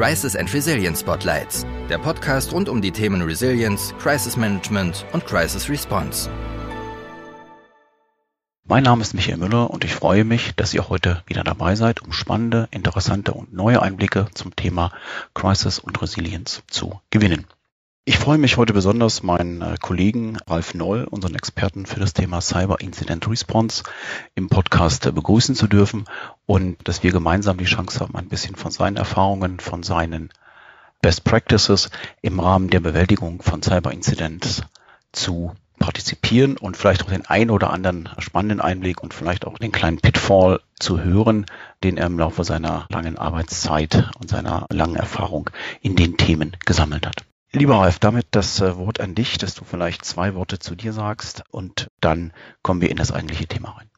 Crisis and Resilience Spotlights, der Podcast rund um die Themen Resilience, Crisis Management und Crisis Response. Mein Name ist Michael Müller und ich freue mich, dass ihr heute wieder dabei seid, um spannende, interessante und neue Einblicke zum Thema Crisis und Resilience zu gewinnen. Ich freue mich heute besonders, meinen äh, Kollegen Ralf Noll, unseren Experten für das Thema Cyber Incident Response, im Podcast äh, begrüßen zu dürfen und dass wir gemeinsam die Chance haben, ein bisschen von seinen Erfahrungen, von seinen Best Practices im Rahmen der Bewältigung von Cyber Incidents zu partizipieren und vielleicht auch den ein oder anderen spannenden Einblick und vielleicht auch den kleinen Pitfall zu hören, den er im Laufe seiner langen Arbeitszeit und seiner langen Erfahrung in den Themen gesammelt hat. Lieber Ralf, damit das äh, Wort an dich, dass du vielleicht zwei Worte zu dir sagst und dann kommen wir in das eigentliche Thema rein.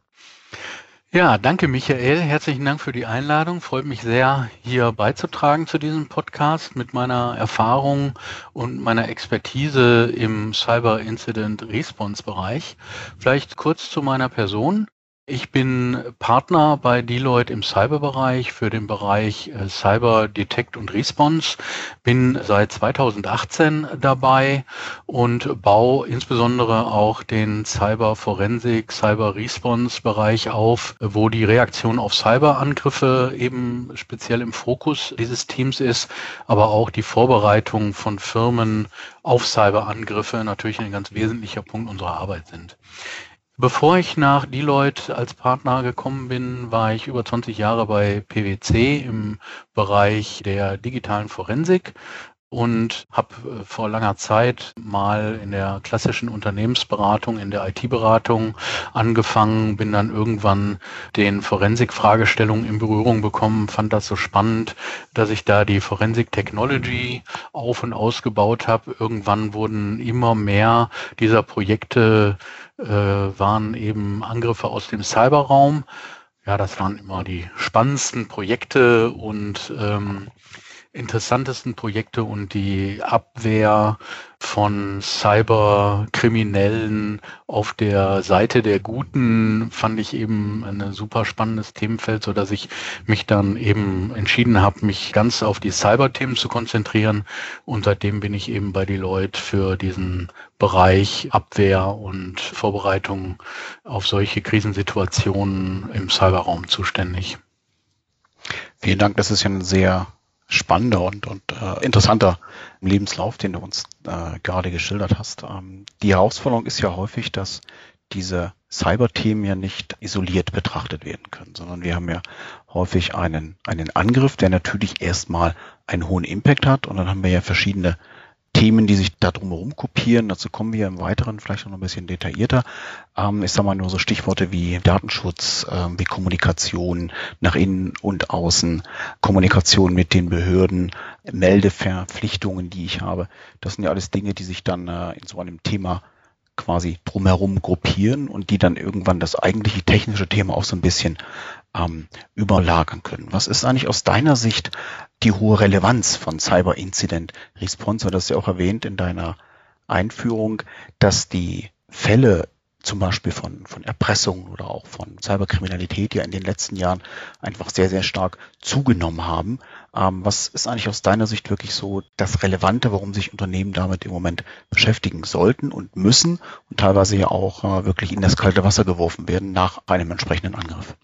Ja, danke Michael. Herzlichen Dank für die Einladung. Freut mich sehr, hier beizutragen zu diesem Podcast mit meiner Erfahrung und meiner Expertise im Cyber Incident Response Bereich. Vielleicht kurz zu meiner Person. Ich bin Partner bei Deloitte im Cyberbereich für den Bereich äh, Cyber Detect und Response, bin seit 2018 dabei und baue insbesondere auch den Cyber Forensik, Cyber Response Bereich auf, wo die Reaktion auf Cyberangriffe eben speziell im Fokus dieses Teams ist, aber auch die Vorbereitung von Firmen auf Cyberangriffe natürlich ein ganz wesentlicher Punkt unserer Arbeit sind. Bevor ich nach Deloitte als Partner gekommen bin, war ich über 20 Jahre bei PwC im Bereich der digitalen Forensik und habe äh, vor langer Zeit mal in der klassischen Unternehmensberatung, in der IT-Beratung angefangen, bin dann irgendwann den Forensik-Fragestellungen in Berührung bekommen, fand das so spannend, dass ich da die Forensik Technology auf und ausgebaut habe. Irgendwann wurden immer mehr dieser Projekte, äh, waren eben Angriffe aus dem Cyberraum. Ja, das waren immer die spannendsten Projekte und ähm, interessantesten Projekte und die Abwehr von Cyberkriminellen auf der Seite der Guten fand ich eben ein super spannendes Themenfeld, so dass ich mich dann eben entschieden habe, mich ganz auf die Cyber-Themen zu konzentrieren. Und seitdem bin ich eben bei Deloitte für diesen Bereich Abwehr und Vorbereitung auf solche Krisensituationen im Cyberraum zuständig. Vielen Dank, das ist ja ein sehr spannender und, und äh, interessanter Lebenslauf, den du uns äh, gerade geschildert hast. Ähm, die Herausforderung ist ja häufig, dass diese Cyber-Themen ja nicht isoliert betrachtet werden können, sondern wir haben ja häufig einen, einen Angriff, der natürlich erstmal einen hohen Impact hat und dann haben wir ja verschiedene Themen, die sich da drumherum kopieren. Dazu kommen wir im Weiteren vielleicht noch ein bisschen detaillierter. Ähm, ich sage mal nur so Stichworte wie Datenschutz, äh, wie Kommunikation nach innen und außen, Kommunikation mit den Behörden, Meldeverpflichtungen, die ich habe. Das sind ja alles Dinge, die sich dann äh, in so einem Thema quasi drumherum gruppieren und die dann irgendwann das eigentliche technische Thema auch so ein bisschen ähm, überlagern können. Was ist eigentlich aus deiner Sicht die hohe Relevanz von Cyber Incident Response? Du hast ja auch erwähnt in deiner Einführung, dass die Fälle zum Beispiel von, von Erpressung oder auch von Cyberkriminalität ja in den letzten Jahren einfach sehr, sehr stark zugenommen haben. Ähm, was ist eigentlich aus deiner Sicht wirklich so das Relevante, warum sich Unternehmen damit im Moment beschäftigen sollten und müssen und teilweise ja auch äh, wirklich in das kalte Wasser geworfen werden nach einem entsprechenden Angriff?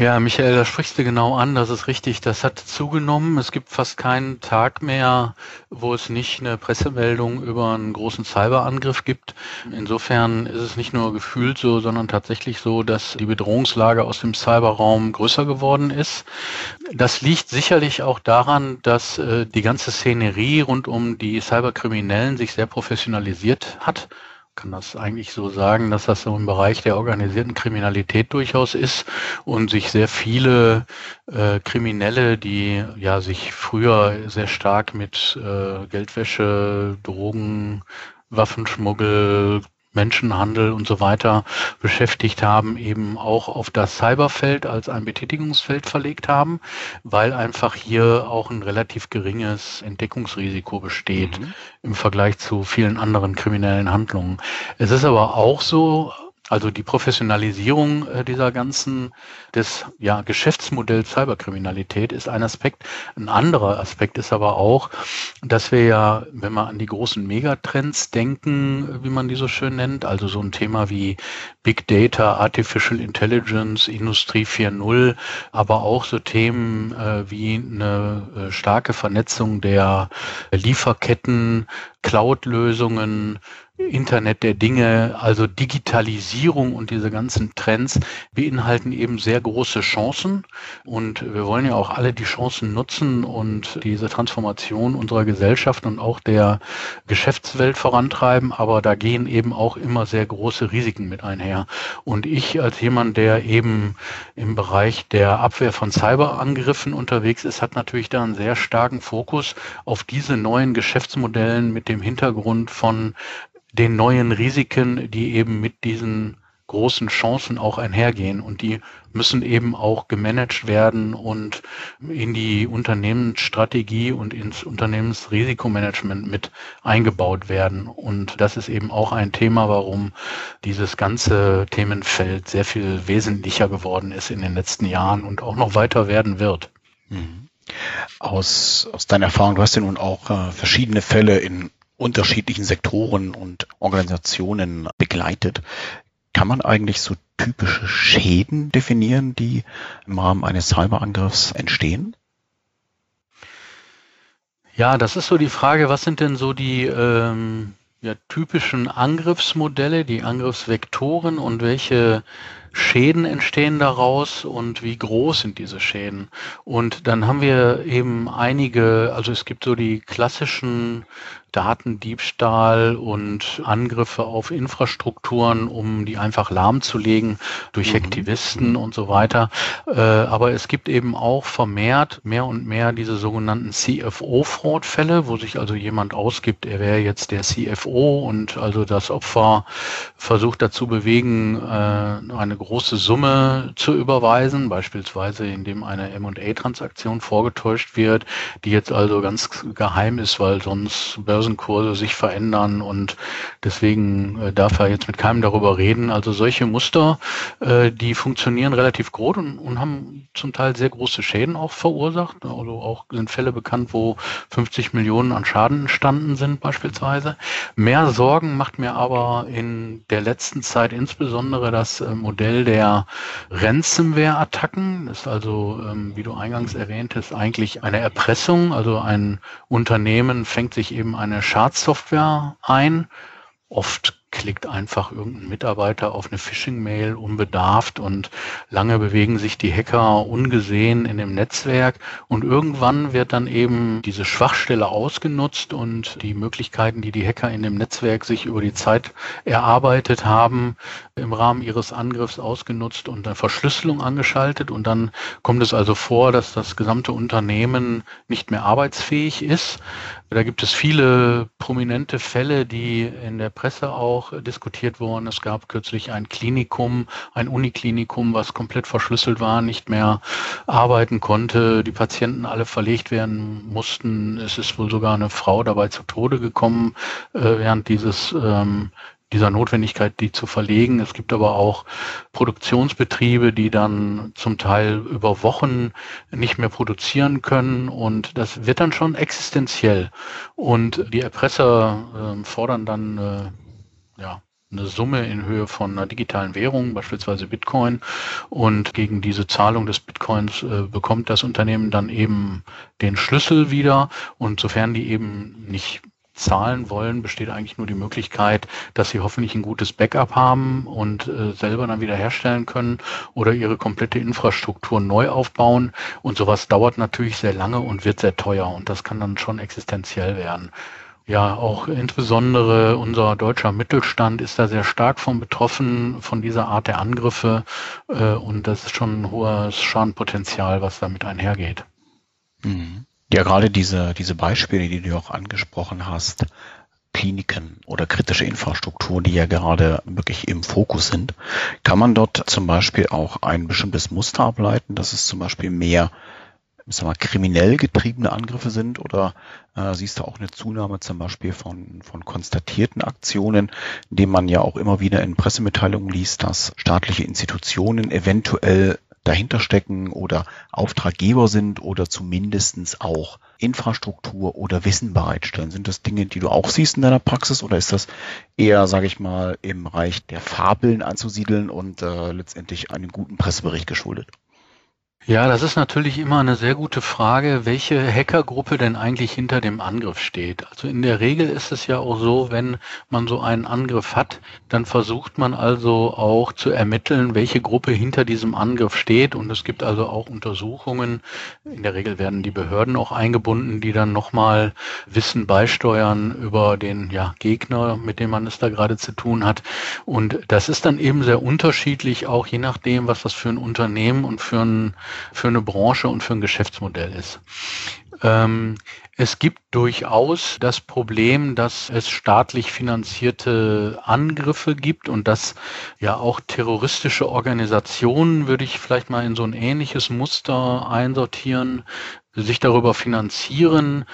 Ja, Michael, da sprichst du genau an, das ist richtig, das hat zugenommen. Es gibt fast keinen Tag mehr, wo es nicht eine Pressemeldung über einen großen Cyberangriff gibt. Insofern ist es nicht nur gefühlt so, sondern tatsächlich so, dass die Bedrohungslage aus dem Cyberraum größer geworden ist. Das liegt sicherlich auch daran, dass äh, die ganze Szenerie rund um die Cyberkriminellen sich sehr professionalisiert hat kann das eigentlich so sagen, dass das so im Bereich der organisierten Kriminalität durchaus ist und sich sehr viele äh, Kriminelle, die ja sich früher sehr stark mit äh, Geldwäsche, Drogen, Waffenschmuggel, Menschenhandel und so weiter beschäftigt haben, eben auch auf das Cyberfeld als ein Betätigungsfeld verlegt haben, weil einfach hier auch ein relativ geringes Entdeckungsrisiko besteht mhm. im Vergleich zu vielen anderen kriminellen Handlungen. Es ist aber auch so, Also die Professionalisierung äh, dieser ganzen des ja, Geschäftsmodells Cyberkriminalität ist ein Aspekt. Ein anderer Aspekt ist aber auch, dass wir ja, wenn wir an die großen Megatrends denken, wie man die so schön nennt, also so ein Thema wie Big Data, Artificial Intelligence, Industrie 4.0, aber auch so Themen äh, wie eine äh, starke Vernetzung der Lieferketten, Cloud-Lösungen, Internet der Dinge, also Digitalisierung und diese ganzen Trends beinhalten eben sehr große Chancen. Und wir wollen ja auch alle die Chancen nutzen und diese Transformation unserer Gesellschaft und auch der Geschäftswelt vorantreiben. Aber da gehen eben auch immer sehr große Risiken mit einher. Und ich als jemand, der eben im Bereich der Abwehr von Cyberangriffen unterwegs ist, hat natürlich da einen sehr starken Fokus auf diese neuen Geschäftsmodellen mit dem Hintergrund von den neuen Risiken, die eben mit diesen großen Chancen auch einhergehen und die müssen eben auch gemanagt werden und in die Unternehmensstrategie und ins Unternehmensrisikomanagement mit eingebaut werden. Und das ist eben auch ein Thema, warum dieses ganze Themenfeld sehr viel wesentlicher geworden ist in den letzten Jahren und auch noch weiter werden wird. Mhm. Aus, aus deiner Erfahrung, du hast ja nun auch äh, verschiedene Fälle in unterschiedlichen Sektoren und Organisationen begleitet. Kann man eigentlich so typische Schäden definieren, die im Rahmen eines Cyberangriffs entstehen? Ja, das ist so die Frage, was sind denn so die ähm, ja, typischen Angriffsmodelle, die Angriffsvektoren und welche Schäden entstehen daraus und wie groß sind diese Schäden? Und dann haben wir eben einige, also es gibt so die klassischen Datendiebstahl und Angriffe auf Infrastrukturen, um die einfach lahmzulegen durch mhm. Hektivisten und so weiter. Äh, aber es gibt eben auch vermehrt mehr und mehr diese sogenannten CFO-Fraud-Fälle, wo sich also jemand ausgibt, er wäre jetzt der CFO und also das Opfer versucht dazu bewegen, äh, eine große Summe zu überweisen, beispielsweise indem eine M&A-Transaktion vorgetäuscht wird, die jetzt also ganz geheim ist, weil sonst Börsenkurse sich verändern und deswegen äh, darf er jetzt mit keinem darüber reden. Also solche Muster, äh, die funktionieren relativ groß und, und haben zum Teil sehr große Schäden auch verursacht. Also auch sind Fälle bekannt, wo 50 Millionen an Schaden entstanden sind beispielsweise. Mehr Sorgen macht mir aber in der letzten Zeit insbesondere das äh, Modell der Ransomware-Attacken. Das ist also, ähm, wie du eingangs erwähntest, eigentlich eine Erpressung. Also ein Unternehmen fängt sich eben ein eine Schadsoftware ein. Oft klickt einfach irgendein Mitarbeiter auf eine Phishing-Mail unbedarft und lange bewegen sich die Hacker ungesehen in dem Netzwerk und irgendwann wird dann eben diese Schwachstelle ausgenutzt und die Möglichkeiten, die die Hacker in dem Netzwerk sich über die Zeit erarbeitet haben, im Rahmen ihres Angriffs ausgenutzt und eine Verschlüsselung angeschaltet und dann kommt es also vor, dass das gesamte Unternehmen nicht mehr arbeitsfähig ist. Da gibt es viele prominente Fälle, die in der Presse auch diskutiert wurden. Es gab kürzlich ein Klinikum, ein Uniklinikum, was komplett verschlüsselt war, nicht mehr arbeiten konnte, die Patienten alle verlegt werden mussten. Es ist wohl sogar eine Frau dabei zu Tode gekommen äh, während dieses ähm, dieser Notwendigkeit, die zu verlegen. Es gibt aber auch Produktionsbetriebe, die dann zum Teil über Wochen nicht mehr produzieren können und das wird dann schon existenziell. Und die Erpresser äh, fordern dann äh, ja, eine Summe in Höhe von einer digitalen Währung, beispielsweise Bitcoin. Und gegen diese Zahlung des Bitcoins äh, bekommt das Unternehmen dann eben den Schlüssel wieder. Und sofern die eben nicht zahlen wollen, besteht eigentlich nur die Möglichkeit, dass sie hoffentlich ein gutes Backup haben und äh, selber dann wieder herstellen können oder ihre komplette Infrastruktur neu aufbauen. Und sowas dauert natürlich sehr lange und wird sehr teuer und das kann dann schon existenziell werden. Ja, auch insbesondere unser deutscher Mittelstand ist da sehr stark von betroffen, von dieser Art der Angriffe. Äh, und das ist schon ein hohes Schadenpotenzial, was damit einhergeht. Mhm. Ja, gerade diese, diese Beispiele, die du auch angesprochen hast, Kliniken oder kritische Infrastruktur, die ja gerade wirklich im Fokus sind, kann man dort zum Beispiel auch ein bestimmtes Muster ableiten, dass es zum Beispiel mehr ich sag mal, kriminell getriebene Angriffe sind oder äh, siehst du auch eine Zunahme zum Beispiel von, von konstatierten Aktionen, indem man ja auch immer wieder in Pressemitteilungen liest, dass staatliche Institutionen eventuell dahinter stecken oder Auftraggeber sind oder zumindestens auch Infrastruktur oder Wissen bereitstellen. Sind das Dinge, die du auch siehst in deiner Praxis oder ist das eher, sage ich mal, im Bereich der Fabeln anzusiedeln und äh, letztendlich einem guten Pressebericht geschuldet? Ja, das ist natürlich immer eine sehr gute Frage, welche Hackergruppe denn eigentlich hinter dem Angriff steht. Also in der Regel ist es ja auch so, wenn man so einen Angriff hat, dann versucht man also auch zu ermitteln, welche Gruppe hinter diesem Angriff steht. Und es gibt also auch Untersuchungen. In der Regel werden die Behörden auch eingebunden, die dann nochmal Wissen beisteuern über den ja, Gegner, mit dem man es da gerade zu tun hat. Und das ist dann eben sehr unterschiedlich, auch je nachdem, was das für ein Unternehmen und für ein für eine Branche und für ein Geschäftsmodell ist. Ähm, es gibt durchaus das Problem, dass es staatlich finanzierte Angriffe gibt und dass ja auch terroristische Organisationen, würde ich vielleicht mal in so ein ähnliches Muster einsortieren, sich darüber finanzieren,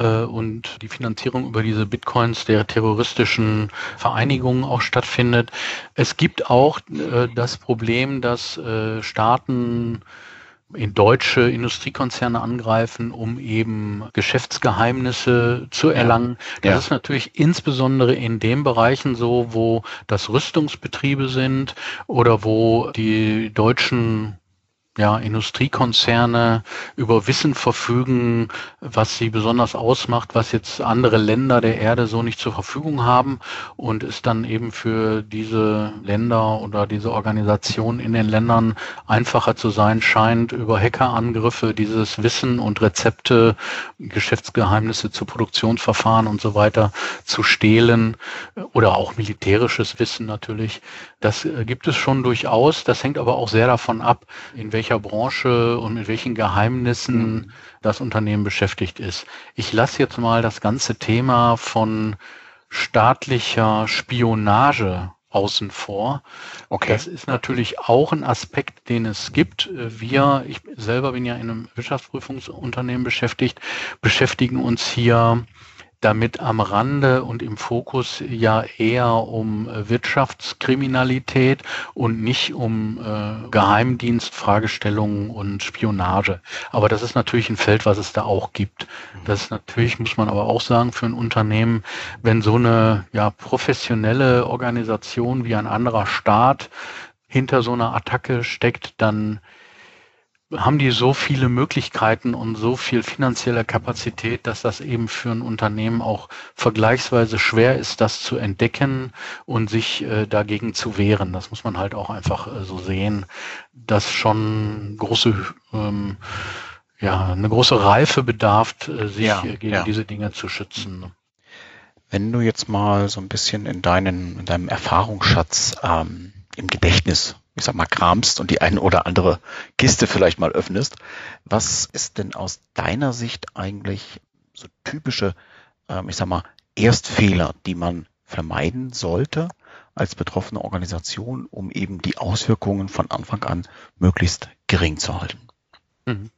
äh, und die Finanzierung über diese Bitcoins der terroristischen Vereinigungen auch stattfindet. Es gibt auch äh, das Problem, dass äh, Staaten in deutsche Industriekonzerne angreifen, um eben Geschäftsgeheimnisse zu erlangen. Das ja. ist natürlich insbesondere in den Bereichen so, wo das Rüstungsbetriebe sind oder wo die deutschen ja, Industriekonzerne über Wissen verfügen, was sie besonders ausmacht, was jetzt andere Länder der Erde so nicht zur Verfügung haben und es dann eben für diese Länder oder diese Organisationen in den Ländern einfacher zu sein scheint, über Hackerangriffe dieses Wissen und Rezepte, Geschäftsgeheimnisse zu Produktionsverfahren und so weiter zu stehlen oder auch militärisches Wissen natürlich. Das gibt es schon durchaus. Das hängt aber auch sehr davon ab, in welchem welcher Branche und mit welchen Geheimnissen mhm. das Unternehmen beschäftigt ist. Ich lasse jetzt mal das ganze Thema von staatlicher Spionage außen vor. Okay. Das ist natürlich auch ein Aspekt, den es gibt. Wir, ich selber bin ja in einem Wirtschaftsprüfungsunternehmen beschäftigt, beschäftigen uns hier damit am Rande und im Fokus ja eher um äh, Wirtschaftskriminalität und nicht um äh, Geheimdienstfragestellungen und Spionage. Aber das ist natürlich ein Feld, was es da auch gibt. Das ist natürlich, muss man aber auch sagen, für ein Unternehmen, wenn so eine ja, professionelle Organisation wie ein anderer Staat hinter so einer Attacke steckt, dann haben die so viele Möglichkeiten und so viel finanzielle Kapazität, dass das eben für ein Unternehmen auch vergleichsweise schwer ist, das zu entdecken und sich äh, dagegen zu wehren. Das muss man halt auch einfach äh, so sehen, dass schon große, ähm, ja, eine große Reife bedarf, äh, sich ja, gegen ja. diese Dinge zu schützen. Wenn du jetzt mal so ein bisschen in deinen, in deinem Erfahrungsschatz ähm, im Gedächtnis ich sag mal, kramst und die eine oder andere Kiste vielleicht mal öffnest. Was ist denn aus deiner Sicht eigentlich so typische, ähm, ich sag mal, Erstfehler, die man vermeiden sollte als betroffene Organisation, um eben die Auswirkungen von Anfang an möglichst gering zu halten? Mhm.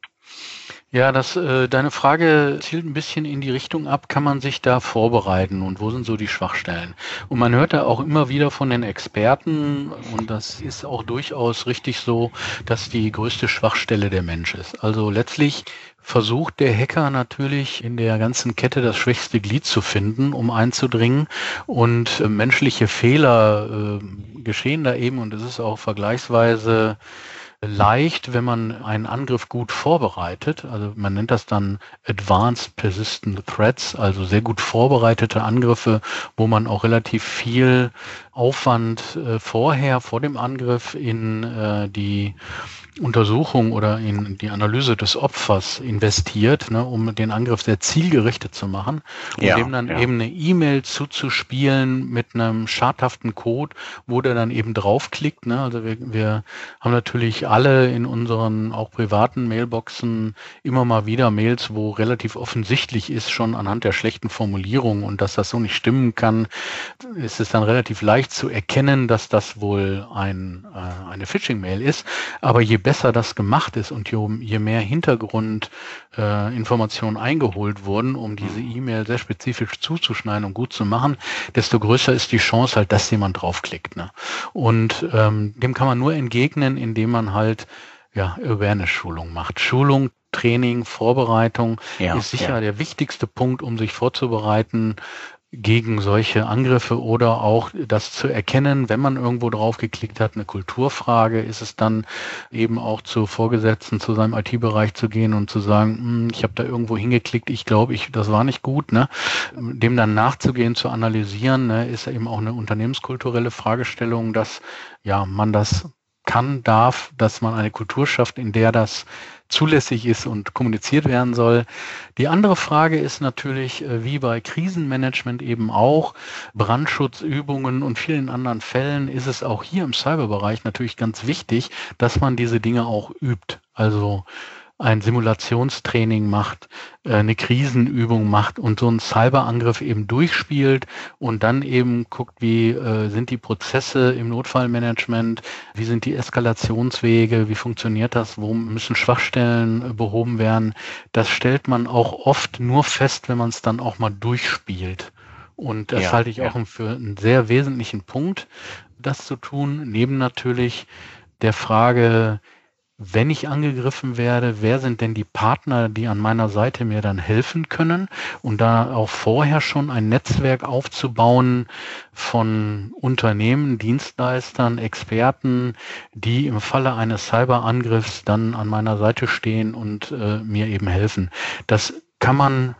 Ja, das, äh, deine Frage zielt ein bisschen in die Richtung ab, kann man sich da vorbereiten und wo sind so die Schwachstellen? Und man hört da auch immer wieder von den Experten, und das ist auch durchaus richtig so, dass die größte Schwachstelle der Mensch ist. Also letztlich versucht der Hacker natürlich in der ganzen Kette das schwächste Glied zu finden, um einzudringen. Und äh, menschliche Fehler äh, geschehen da eben, und es ist auch vergleichsweise leicht, wenn man einen Angriff gut vorbereitet. Also man nennt das dann Advanced Persistent Threats, also sehr gut vorbereitete Angriffe, wo man auch relativ viel Aufwand äh, vorher, vor dem Angriff in äh, die Untersuchung oder in die Analyse des Opfers investiert, ne, um den Angriff sehr zielgerichtet zu machen und ja, dem dann ja. eben eine E-Mail zuzuspielen mit einem schadhaften Code, wo der dann eben draufklickt. Ne. Also wir, wir haben natürlich alle in unseren auch privaten Mailboxen immer mal wieder Mails, wo relativ offensichtlich ist, schon anhand der schlechten Formulierung und dass das so nicht stimmen kann, ist es dann relativ leicht zu erkennen, dass das wohl ein, äh, eine Phishing-Mail ist. Aber je besser das gemacht ist und je, je mehr Hintergrundinformationen äh, eingeholt wurden, um diese E-Mail sehr spezifisch zuzuschneiden und gut zu machen, desto größer ist die Chance halt, dass jemand draufklickt. Ne? Und ähm, dem kann man nur entgegnen, indem man halt ja, Awareness-Schulung macht. Schulung, Training, Vorbereitung ja, ist sicher ja. der wichtigste Punkt, um sich vorzubereiten gegen solche Angriffe oder auch das zu erkennen, wenn man irgendwo drauf geklickt hat, eine Kulturfrage, ist es dann eben auch zu Vorgesetzten, zu seinem IT-Bereich zu gehen und zu sagen, hm, ich habe da irgendwo hingeklickt, ich glaube, ich, das war nicht gut. Ne? Dem dann nachzugehen, zu analysieren, ne, ist eben auch eine unternehmenskulturelle Fragestellung, dass ja man das kann, darf, dass man eine Kultur schafft, in der das zulässig ist und kommuniziert werden soll. Die andere Frage ist natürlich, äh, wie bei Krisenmanagement eben auch, Brandschutzübungen und vielen anderen Fällen ist es auch hier im Cyberbereich natürlich ganz wichtig, dass man diese Dinge auch übt. Also ein Simulationstraining macht, äh, eine Krisenübung macht und so einen Cyberangriff eben durchspielt und dann eben guckt, wie äh, sind die Prozesse im Notfallmanagement, wie sind die Eskalationswege, wie funktioniert das, wo müssen Schwachstellen äh, behoben werden. Das stellt man auch oft nur fest, wenn man es dann auch mal durchspielt. Und das ja, halte ich ja. auch für einen sehr wesentlichen Punkt, das zu tun, neben natürlich der Frage, wenn ich angegriffen werde, wer sind denn die Partner, die an meiner Seite mir dann helfen können und da auch vorher schon ein Netzwerk aufzubauen von Unternehmen, Dienstleistern, Experten, die im Falle eines Cyberangriffs dann an meiner Seite stehen und äh, mir eben helfen. Das kann man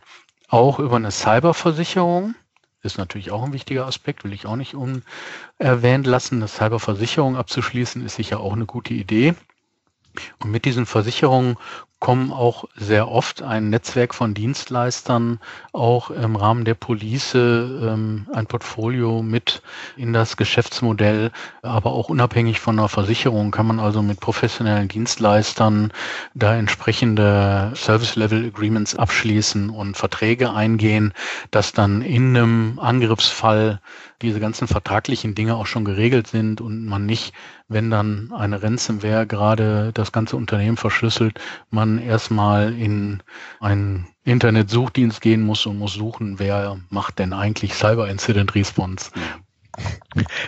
auch über eine Cyberversicherung ist natürlich auch ein wichtiger Aspekt, will ich auch nicht unerwähnt lassen. Eine Cyberversicherung abzuschließen ist sicher auch eine gute Idee. Und mit diesen Versicherungen kommen auch sehr oft ein Netzwerk von Dienstleistern auch im Rahmen der Police ähm, ein Portfolio mit in das Geschäftsmodell, aber auch unabhängig von der Versicherung kann man also mit professionellen Dienstleistern da entsprechende Service Level Agreements abschließen und Verträge eingehen, dass dann in einem Angriffsfall diese ganzen vertraglichen Dinge auch schon geregelt sind und man nicht, wenn dann eine Ransomware gerade das ganze Unternehmen verschlüsselt, man erstmal in einen Internetsuchdienst gehen muss und muss suchen, wer macht denn eigentlich Cyber Incident Response.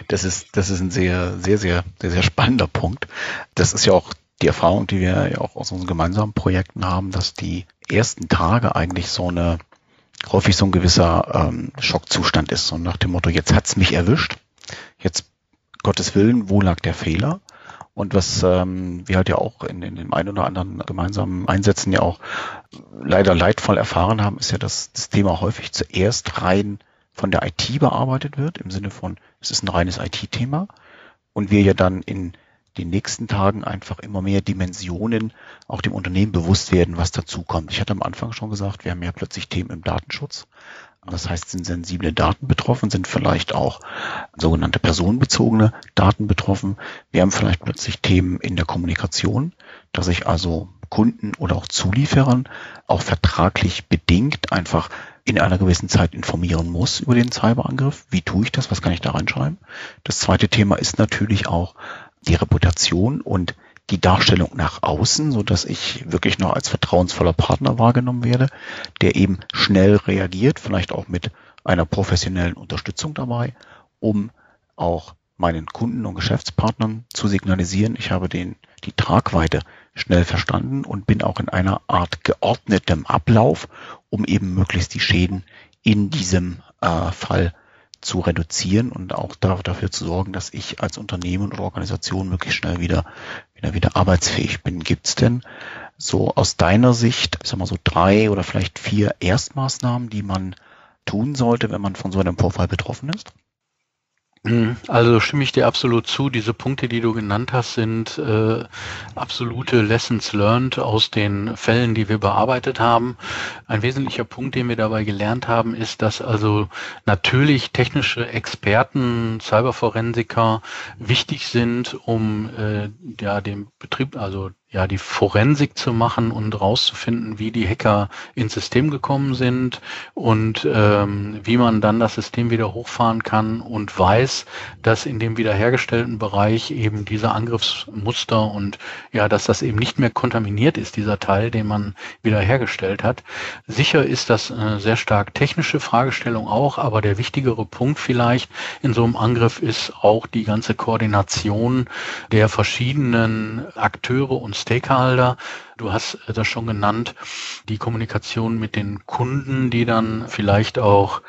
Das ist, das ist ein sehr, sehr, sehr, sehr, sehr spannender Punkt. Das ist ja auch die Erfahrung, die wir ja auch aus unseren gemeinsamen Projekten haben, dass die ersten Tage eigentlich so eine häufig so ein gewisser ähm, Schockzustand ist. So nach dem Motto, jetzt hat's mich erwischt, jetzt Gottes Willen, wo lag der Fehler? Und was ähm, wir halt ja auch in, in dem einen oder anderen gemeinsamen Einsätzen ja auch leider leidvoll erfahren haben, ist ja, dass das Thema häufig zuerst rein von der IT bearbeitet wird, im Sinne von, es ist ein reines IT-Thema und wir ja dann in den nächsten Tagen einfach immer mehr Dimensionen auch dem Unternehmen bewusst werden, was dazukommt. Ich hatte am Anfang schon gesagt, wir haben ja plötzlich Themen im Datenschutz. Das heißt, sind sensible Daten betroffen, sind vielleicht auch sogenannte personenbezogene Daten betroffen. Wir haben vielleicht plötzlich Themen in der Kommunikation, dass ich also Kunden oder auch Zulieferern auch vertraglich bedingt einfach in einer gewissen Zeit informieren muss über den Cyberangriff. Wie tue ich das? Was kann ich da reinschreiben? Das zweite Thema ist natürlich auch die Reputation und die Darstellung nach außen, so dass ich wirklich noch als vertrauensvoller Partner wahrgenommen werde, der eben schnell reagiert, vielleicht auch mit einer professionellen Unterstützung dabei, um auch meinen Kunden und Geschäftspartnern zu signalisieren, ich habe den, die Tragweite schnell verstanden und bin auch in einer Art geordnetem Ablauf, um eben möglichst die Schäden in diesem äh, Fall zu reduzieren und auch dafür zu sorgen, dass ich als Unternehmen oder Organisation möglichst schnell wieder, wieder, wieder arbeitsfähig bin. Gibt es denn so aus deiner Sicht, ich sag mal so drei oder vielleicht vier Erstmaßnahmen, die man tun sollte, wenn man von so einem Vorfall betroffen ist? Mhm. Also stimme ich dir absolut zu. Diese Punkte, die du genannt hast, sind äh, absolute Lessons learned aus den Fällen, die wir bearbeitet haben. Ein wesentlicher Punkt, den wir dabei gelernt haben, ist, dass also natürlich technische Experten, Cyberforensiker wichtig sind, um äh, ja den Betrieb, also ja, die Forensik zu machen und rauszufinden, wie die Hacker ins System gekommen sind und ähm, wie man dann das System wieder hochfahren kann und weiß, dass in dem wiederhergestellten Bereich eben diese Angriffsmuster und ja, dass das eben nicht mehr kontaminiert ist, dieser Teil, den man wiederhergestellt hat. Sicher ist das eine sehr stark technische Fragestellung auch, aber der wichtigere Punkt vielleicht in so einem Angriff ist auch die ganze Koordination der verschiedenen Akteure und Stakeholder. Du hast das schon genannt, die Kommunikation mit den Kunden, die dann vielleicht auch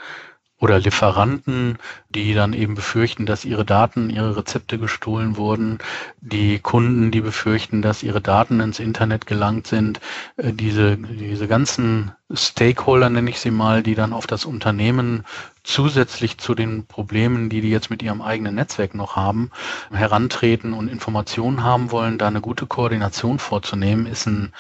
oder Lieferanten, die dann eben befürchten, dass ihre Daten, ihre Rezepte gestohlen wurden, die Kunden, die befürchten, dass ihre Daten ins Internet gelangt sind, äh, diese, diese ganzen Stakeholder, nenne ich sie mal, die dann auf das Unternehmen zusätzlich zu den Problemen, die die jetzt mit ihrem eigenen Netzwerk noch haben, herantreten und Informationen haben wollen, da eine gute Koordination vorzunehmen, ist ein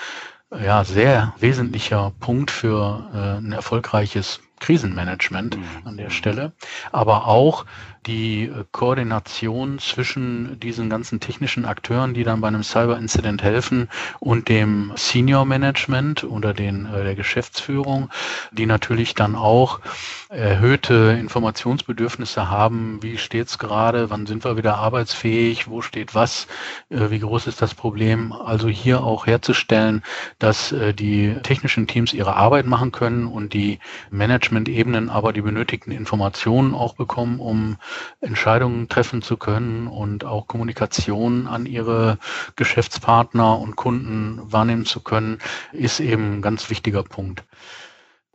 ja, sehr wesentlicher Punkt für äh, ein erfolgreiches Krisenmanagement an der Stelle, aber auch die äh, Koordination zwischen diesen ganzen technischen Akteuren, die dann bei einem Cyber-Incident helfen und dem Senior Management oder den, äh, der Geschäftsführung, die natürlich dann auch erhöhte Informationsbedürfnisse haben. Wie steht's gerade? Wann sind wir wieder arbeitsfähig? Wo steht was? Äh, wie groß ist das Problem? Also hier auch herzustellen, dass die technischen Teams ihre Arbeit machen können und die Management-Ebenen aber die benötigten Informationen auch bekommen, um Entscheidungen treffen zu können und auch Kommunikation an ihre Geschäftspartner und Kunden wahrnehmen zu können, ist eben ein ganz wichtiger Punkt.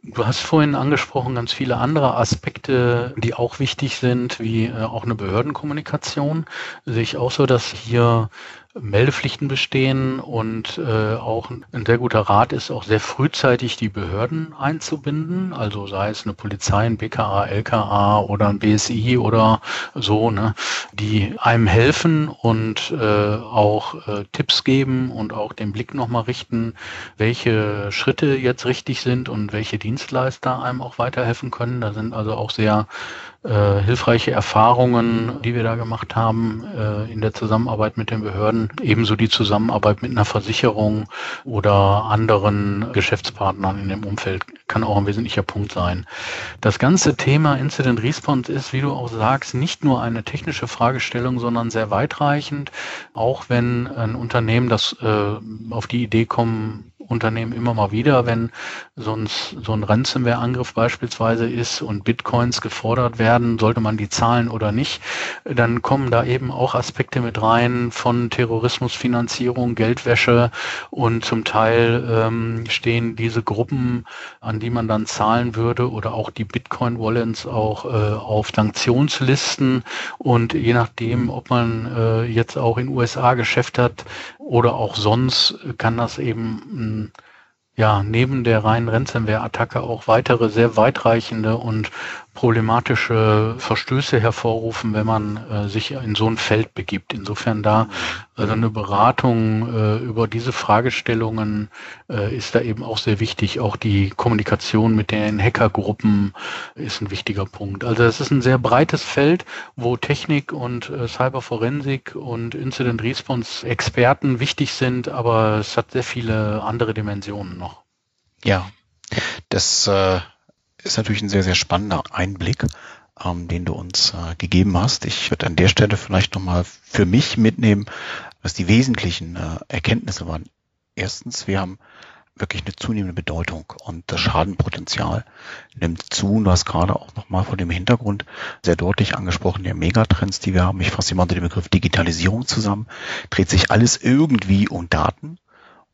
Du hast vorhin angesprochen ganz viele andere Aspekte, die auch wichtig sind, wie äh, auch eine Behördenkommunikation. Sehe ich auch so, dass hier Meldepflichten bestehen und äh, auch ein sehr guter Rat ist, auch sehr frühzeitig die Behörden einzubinden, also sei es eine Polizei, ein BKA, LKA oder ein BSI oder so, ne, die einem helfen und äh, auch äh, Tipps geben und auch den Blick nochmal richten, welche Schritte jetzt richtig sind und welche Dienstleister einem auch weiterhelfen können. Da sind also auch sehr äh, hilfreiche Erfahrungen, die wir da gemacht haben äh, in der Zusammenarbeit mit den Behörden, ebenso die Zusammenarbeit mit einer Versicherung oder anderen Geschäftspartnern in dem Umfeld kann auch ein wesentlicher Punkt sein. Das ganze Thema Incident Response ist, wie du auch sagst, nicht nur eine technische Fragestellung, sondern sehr weitreichend, auch wenn ein Unternehmen das äh, auf die Idee kommen Unternehmen immer mal wieder, wenn so ein, so ein Ransomware-Angriff beispielsweise ist und Bitcoins gefordert werden, sollte man die zahlen oder nicht, dann kommen da eben auch Aspekte mit rein von Terrorismusfinanzierung, Geldwäsche und zum Teil ähm, stehen diese Gruppen, an die man dann zahlen würde oder auch die Bitcoin-Wallets auch äh, auf Sanktionslisten. Und je nachdem, ob man äh, jetzt auch in USA Geschäft hat oder auch sonst, kann das eben ja, neben der reinen Ransomware-Attacke auch weitere sehr weitreichende und problematische Verstöße hervorrufen, wenn man äh, sich in so ein Feld begibt. Insofern da also eine Beratung äh, über diese Fragestellungen äh, ist da eben auch sehr wichtig. Auch die Kommunikation mit den Hackergruppen ist ein wichtiger Punkt. Also es ist ein sehr breites Feld, wo Technik und äh, Cyberforensik und Incident Response Experten wichtig sind, aber es hat sehr viele andere Dimensionen noch. Ja, das äh ist natürlich ein sehr, sehr spannender Einblick, ähm, den du uns äh, gegeben hast. Ich würde an der Stelle vielleicht nochmal für mich mitnehmen, was die wesentlichen äh, Erkenntnisse waren. Erstens, wir haben wirklich eine zunehmende Bedeutung und das Schadenpotenzial nimmt zu. Und du hast gerade auch nochmal vor dem Hintergrund sehr deutlich angesprochen, der Megatrends, die wir haben. Ich fasse immer unter dem Begriff Digitalisierung zusammen. Dreht sich alles irgendwie um Daten.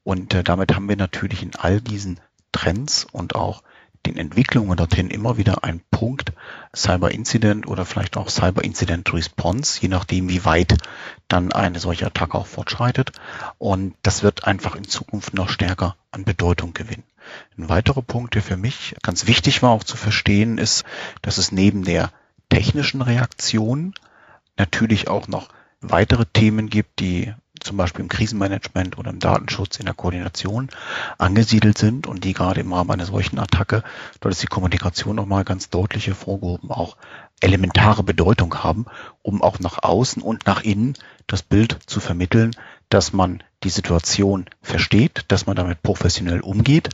Und äh, damit haben wir natürlich in all diesen Trends und auch den Entwicklungen dorthin immer wieder ein Punkt Cyber Incident oder vielleicht auch Cyber Incident Response, je nachdem, wie weit dann eine solche Attacke auch fortschreitet. Und das wird einfach in Zukunft noch stärker an Bedeutung gewinnen. Ein weiterer Punkt, der für mich ganz wichtig war auch zu verstehen, ist, dass es neben der technischen Reaktion natürlich auch noch weitere Themen gibt, die zum Beispiel im Krisenmanagement oder im Datenschutz in der Koordination angesiedelt sind und die gerade im Rahmen einer solchen Attacke, dort ist die Kommunikation nochmal ganz deutlich hervorgehoben, auch elementare Bedeutung haben, um auch nach außen und nach innen das Bild zu vermitteln, dass man die Situation versteht, dass man damit professionell umgeht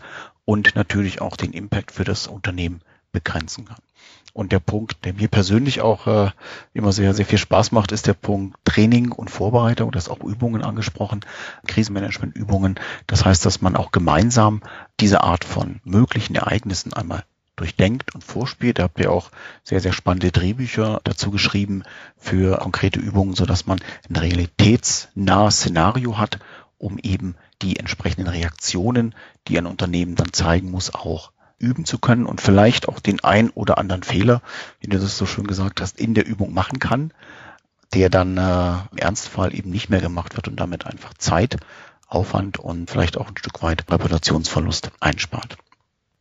und natürlich auch den Impact für das Unternehmen begrenzen kann. Und der Punkt, der mir persönlich auch äh, immer sehr, sehr viel Spaß macht, ist der Punkt Training und Vorbereitung. Das auch Übungen angesprochen, Krisenmanagement-Übungen. Das heißt, dass man auch gemeinsam diese Art von möglichen Ereignissen einmal durchdenkt und vorspielt. Da habt ihr auch sehr, sehr spannende Drehbücher dazu geschrieben für konkrete Übungen, so dass man ein realitätsnahes Szenario hat, um eben die entsprechenden Reaktionen, die ein Unternehmen dann zeigen muss, auch üben zu können und vielleicht auch den ein oder anderen Fehler, wie du das so schön gesagt hast, in der Übung machen kann, der dann äh, im Ernstfall eben nicht mehr gemacht wird und damit einfach Zeit, Aufwand und vielleicht auch ein Stück weit Reputationsverlust einspart.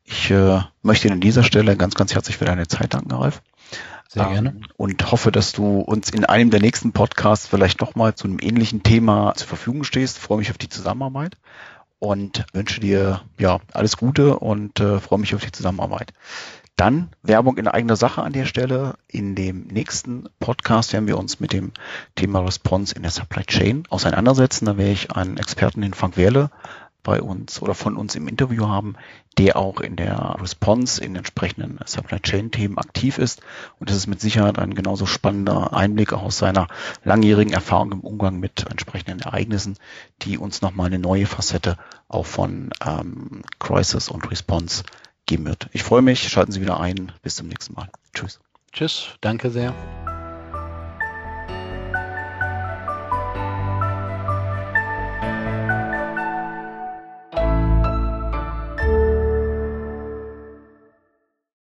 Ich äh, möchte Ihnen an dieser Stelle ganz, ganz herzlich für deine Zeit danken, Ralf. Sehr gerne. Ähm, und hoffe, dass du uns in einem der nächsten Podcasts vielleicht nochmal zu einem ähnlichen Thema zur Verfügung stehst. freue mich auf die Zusammenarbeit und wünsche dir ja alles Gute und äh, freue mich auf die Zusammenarbeit. Dann Werbung in eigener Sache an der Stelle. In dem nächsten Podcast werden wir uns mit dem Thema Response in der Supply Chain auseinandersetzen. Da werde ich einen Experten, den Frank Werle, bei uns oder von uns im Interview haben, der auch in der Response in entsprechenden Supply Chain Themen aktiv ist. Und das ist mit Sicherheit ein genauso spannender Einblick aus seiner langjährigen Erfahrung im Umgang mit entsprechenden Ereignissen, die uns nochmal eine neue Facette auch von ähm, Crisis und Response geben wird. Ich freue mich, schalten Sie wieder ein. Bis zum nächsten Mal. Tschüss. Tschüss, danke sehr.